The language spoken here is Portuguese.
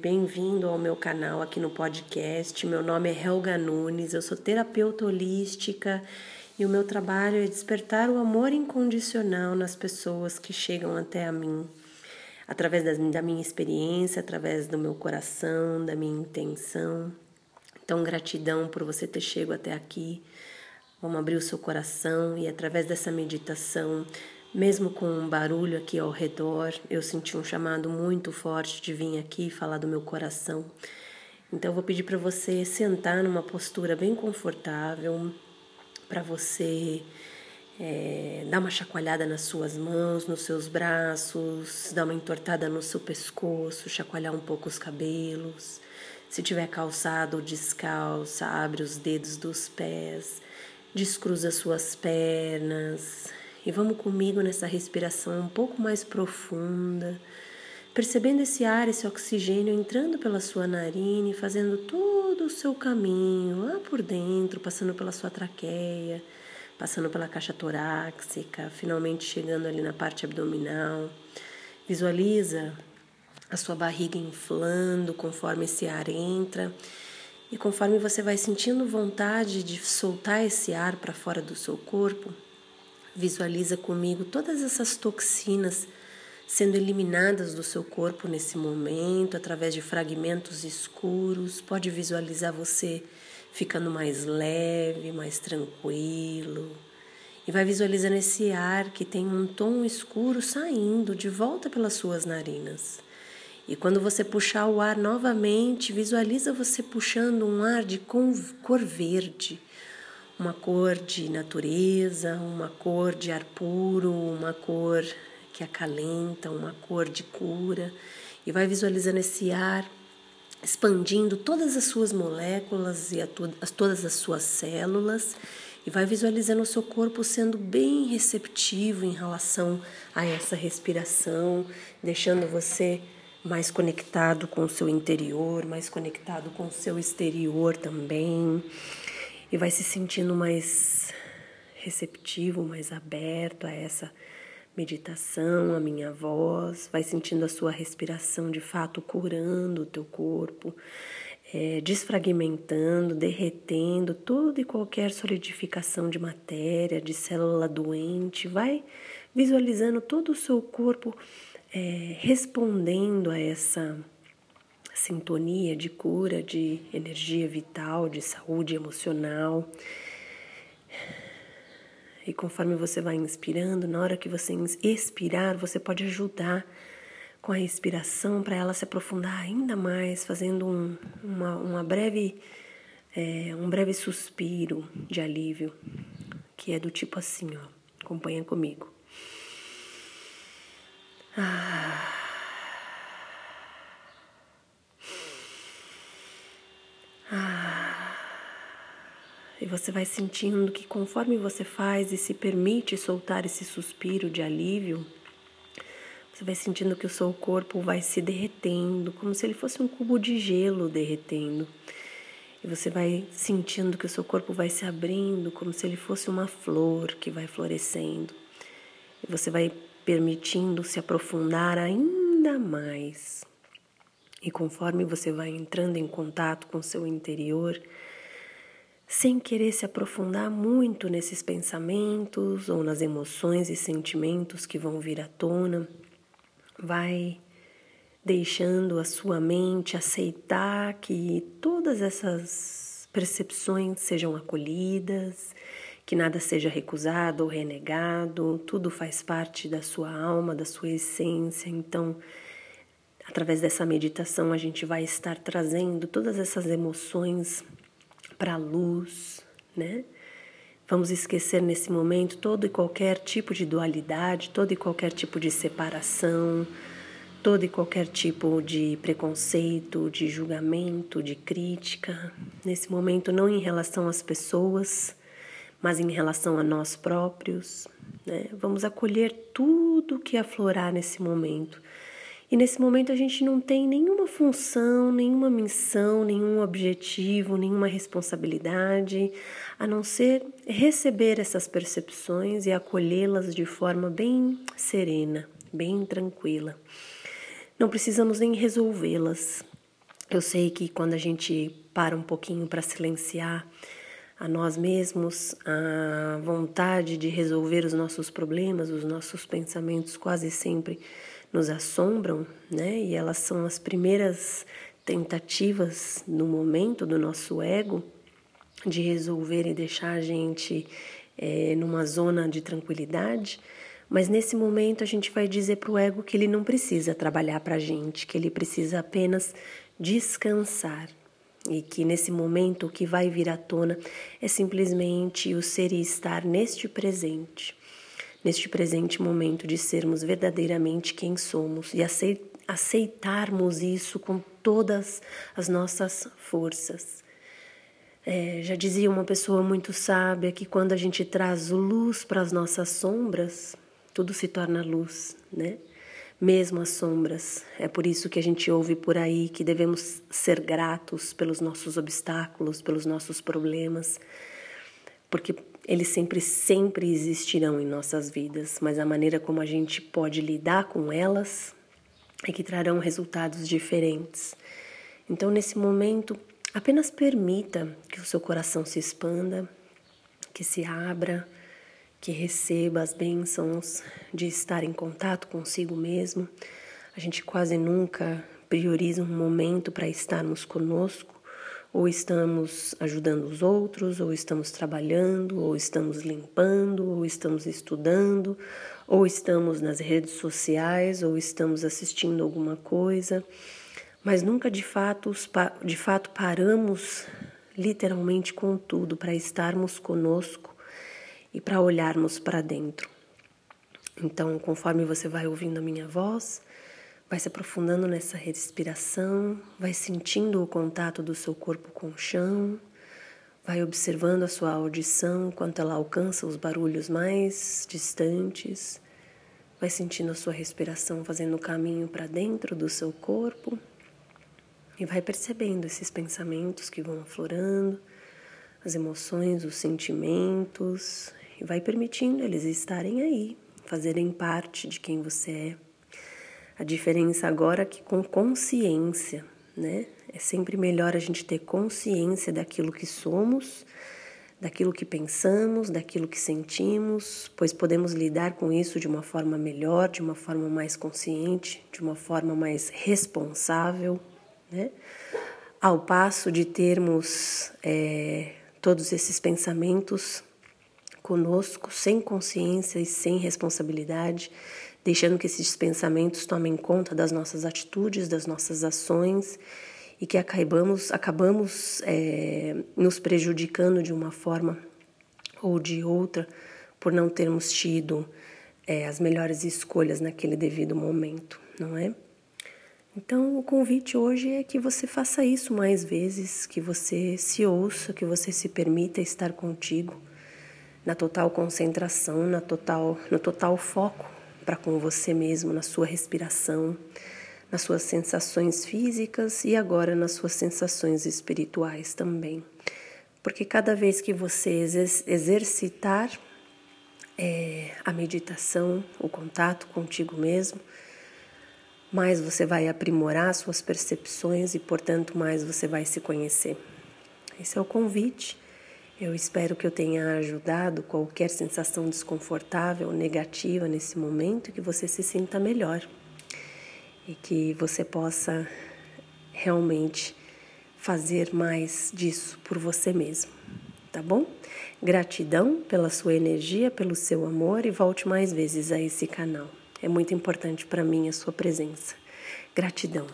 Bem-vindo ao meu canal aqui no podcast. Meu nome é Helga Nunes, eu sou terapeuta holística e o meu trabalho é despertar o amor incondicional nas pessoas que chegam até a mim, através da minha experiência, através do meu coração, da minha intenção. Então, gratidão por você ter chegado até aqui. Vamos abrir o seu coração e através dessa meditação mesmo com um barulho aqui ao redor, eu senti um chamado muito forte de vir aqui falar do meu coração. Então, eu vou pedir para você sentar numa postura bem confortável, para você é, dar uma chacoalhada nas suas mãos, nos seus braços, dar uma entortada no seu pescoço, chacoalhar um pouco os cabelos. Se tiver calçado ou descalça, abre os dedos dos pés, descruza suas pernas, e vamos comigo nessa respiração um pouco mais profunda, percebendo esse ar, esse oxigênio entrando pela sua narina e fazendo todo o seu caminho lá por dentro, passando pela sua traqueia, passando pela caixa torácica, finalmente chegando ali na parte abdominal. Visualiza a sua barriga inflando conforme esse ar entra. E conforme você vai sentindo vontade de soltar esse ar para fora do seu corpo, Visualiza comigo todas essas toxinas sendo eliminadas do seu corpo nesse momento, através de fragmentos escuros. Pode visualizar você ficando mais leve, mais tranquilo. E vai visualizando esse ar que tem um tom escuro saindo de volta pelas suas narinas. E quando você puxar o ar novamente, visualiza você puxando um ar de cor verde uma cor de natureza, uma cor de ar puro, uma cor que acalenta, uma cor de cura, e vai visualizando esse ar expandindo todas as suas moléculas e as, todas as suas células. E vai visualizando o seu corpo sendo bem receptivo em relação a essa respiração, deixando você mais conectado com o seu interior, mais conectado com o seu exterior também e vai se sentindo mais receptivo, mais aberto a essa meditação, a minha voz, vai sentindo a sua respiração de fato curando o teu corpo, é, desfragmentando, derretendo toda e qualquer solidificação de matéria, de célula doente, vai visualizando todo o seu corpo é, respondendo a essa sintonia de cura, de energia vital, de saúde emocional. E conforme você vai inspirando, na hora que você expirar, você pode ajudar com a respiração para ela se aprofundar ainda mais, fazendo um, uma, uma breve, é, um breve suspiro de alívio, que é do tipo assim, ó. Acompanha comigo. Ah. E você vai sentindo que conforme você faz e se permite soltar esse suspiro de alívio, você vai sentindo que o seu corpo vai se derretendo, como se ele fosse um cubo de gelo derretendo. E você vai sentindo que o seu corpo vai se abrindo, como se ele fosse uma flor que vai florescendo. E você vai permitindo se aprofundar ainda mais. E conforme você vai entrando em contato com o seu interior, sem querer se aprofundar muito nesses pensamentos ou nas emoções e sentimentos que vão vir à tona, vai deixando a sua mente aceitar que todas essas percepções sejam acolhidas, que nada seja recusado ou renegado, tudo faz parte da sua alma, da sua essência. Então, Através dessa meditação, a gente vai estar trazendo todas essas emoções para a luz, né? Vamos esquecer nesse momento todo e qualquer tipo de dualidade, todo e qualquer tipo de separação, todo e qualquer tipo de preconceito, de julgamento, de crítica. Nesse momento, não em relação às pessoas, mas em relação a nós próprios. Né? Vamos acolher tudo que aflorar nesse momento e nesse momento a gente não tem nenhuma função, nenhuma missão, nenhum objetivo, nenhuma responsabilidade, a não ser receber essas percepções e acolhê-las de forma bem serena, bem tranquila. Não precisamos nem resolvê-las, Eu sei que quando a gente para um pouquinho para silenciar a nós mesmos, a vontade de resolver os nossos problemas, os nossos pensamentos quase sempre nos assombram, né? E elas são as primeiras tentativas no momento do nosso ego de resolver e deixar a gente é, numa zona de tranquilidade. Mas nesse momento a gente vai dizer para o ego que ele não precisa trabalhar para a gente, que ele precisa apenas descansar. E que nesse momento o que vai vir à tona é simplesmente o ser e estar neste presente, neste presente momento de sermos verdadeiramente quem somos e aceitarmos isso com todas as nossas forças. É, já dizia uma pessoa muito sábia que quando a gente traz luz para as nossas sombras, tudo se torna luz, né? Mesmo as sombras. É por isso que a gente ouve por aí que devemos ser gratos pelos nossos obstáculos, pelos nossos problemas, porque eles sempre, sempre existirão em nossas vidas, mas a maneira como a gente pode lidar com elas é que trarão resultados diferentes. Então, nesse momento, Apenas permita que o seu coração se expanda, que se abra, que receba as bênçãos de estar em contato consigo mesmo. A gente quase nunca prioriza um momento para estarmos conosco, ou estamos ajudando os outros, ou estamos trabalhando, ou estamos limpando, ou estamos estudando, ou estamos nas redes sociais, ou estamos assistindo alguma coisa mas nunca de fato, de fato paramos literalmente com tudo para estarmos conosco e para olharmos para dentro. Então, conforme você vai ouvindo a minha voz, vai se aprofundando nessa respiração, vai sentindo o contato do seu corpo com o chão, vai observando a sua audição quanto ela alcança os barulhos mais distantes, vai sentindo a sua respiração fazendo o caminho para dentro do seu corpo e vai percebendo esses pensamentos que vão aflorando, as emoções, os sentimentos, e vai permitindo eles estarem aí, fazerem parte de quem você é. A diferença agora é que com consciência, né? É sempre melhor a gente ter consciência daquilo que somos, daquilo que pensamos, daquilo que sentimos, pois podemos lidar com isso de uma forma melhor, de uma forma mais consciente, de uma forma mais responsável, né? Ao passo de termos é, todos esses pensamentos conosco, sem consciência e sem responsabilidade, deixando que esses pensamentos tomem conta das nossas atitudes, das nossas ações e que acabamos, acabamos é, nos prejudicando de uma forma ou de outra por não termos tido é, as melhores escolhas naquele devido momento, não é? Então, o convite hoje é que você faça isso mais vezes, que você se ouça, que você se permita estar contigo na total concentração, na total, no total foco para com você mesmo, na sua respiração, nas suas sensações físicas e agora nas suas sensações espirituais também. Porque cada vez que você exercitar é, a meditação, o contato contigo mesmo, mais você vai aprimorar suas percepções e, portanto, mais você vai se conhecer. Esse é o convite. Eu espero que eu tenha ajudado qualquer sensação desconfortável, negativa nesse momento, que você se sinta melhor e que você possa realmente fazer mais disso por você mesmo, tá bom? Gratidão pela sua energia, pelo seu amor e volte mais vezes a esse canal. É muito importante para mim a sua presença. Gratidão.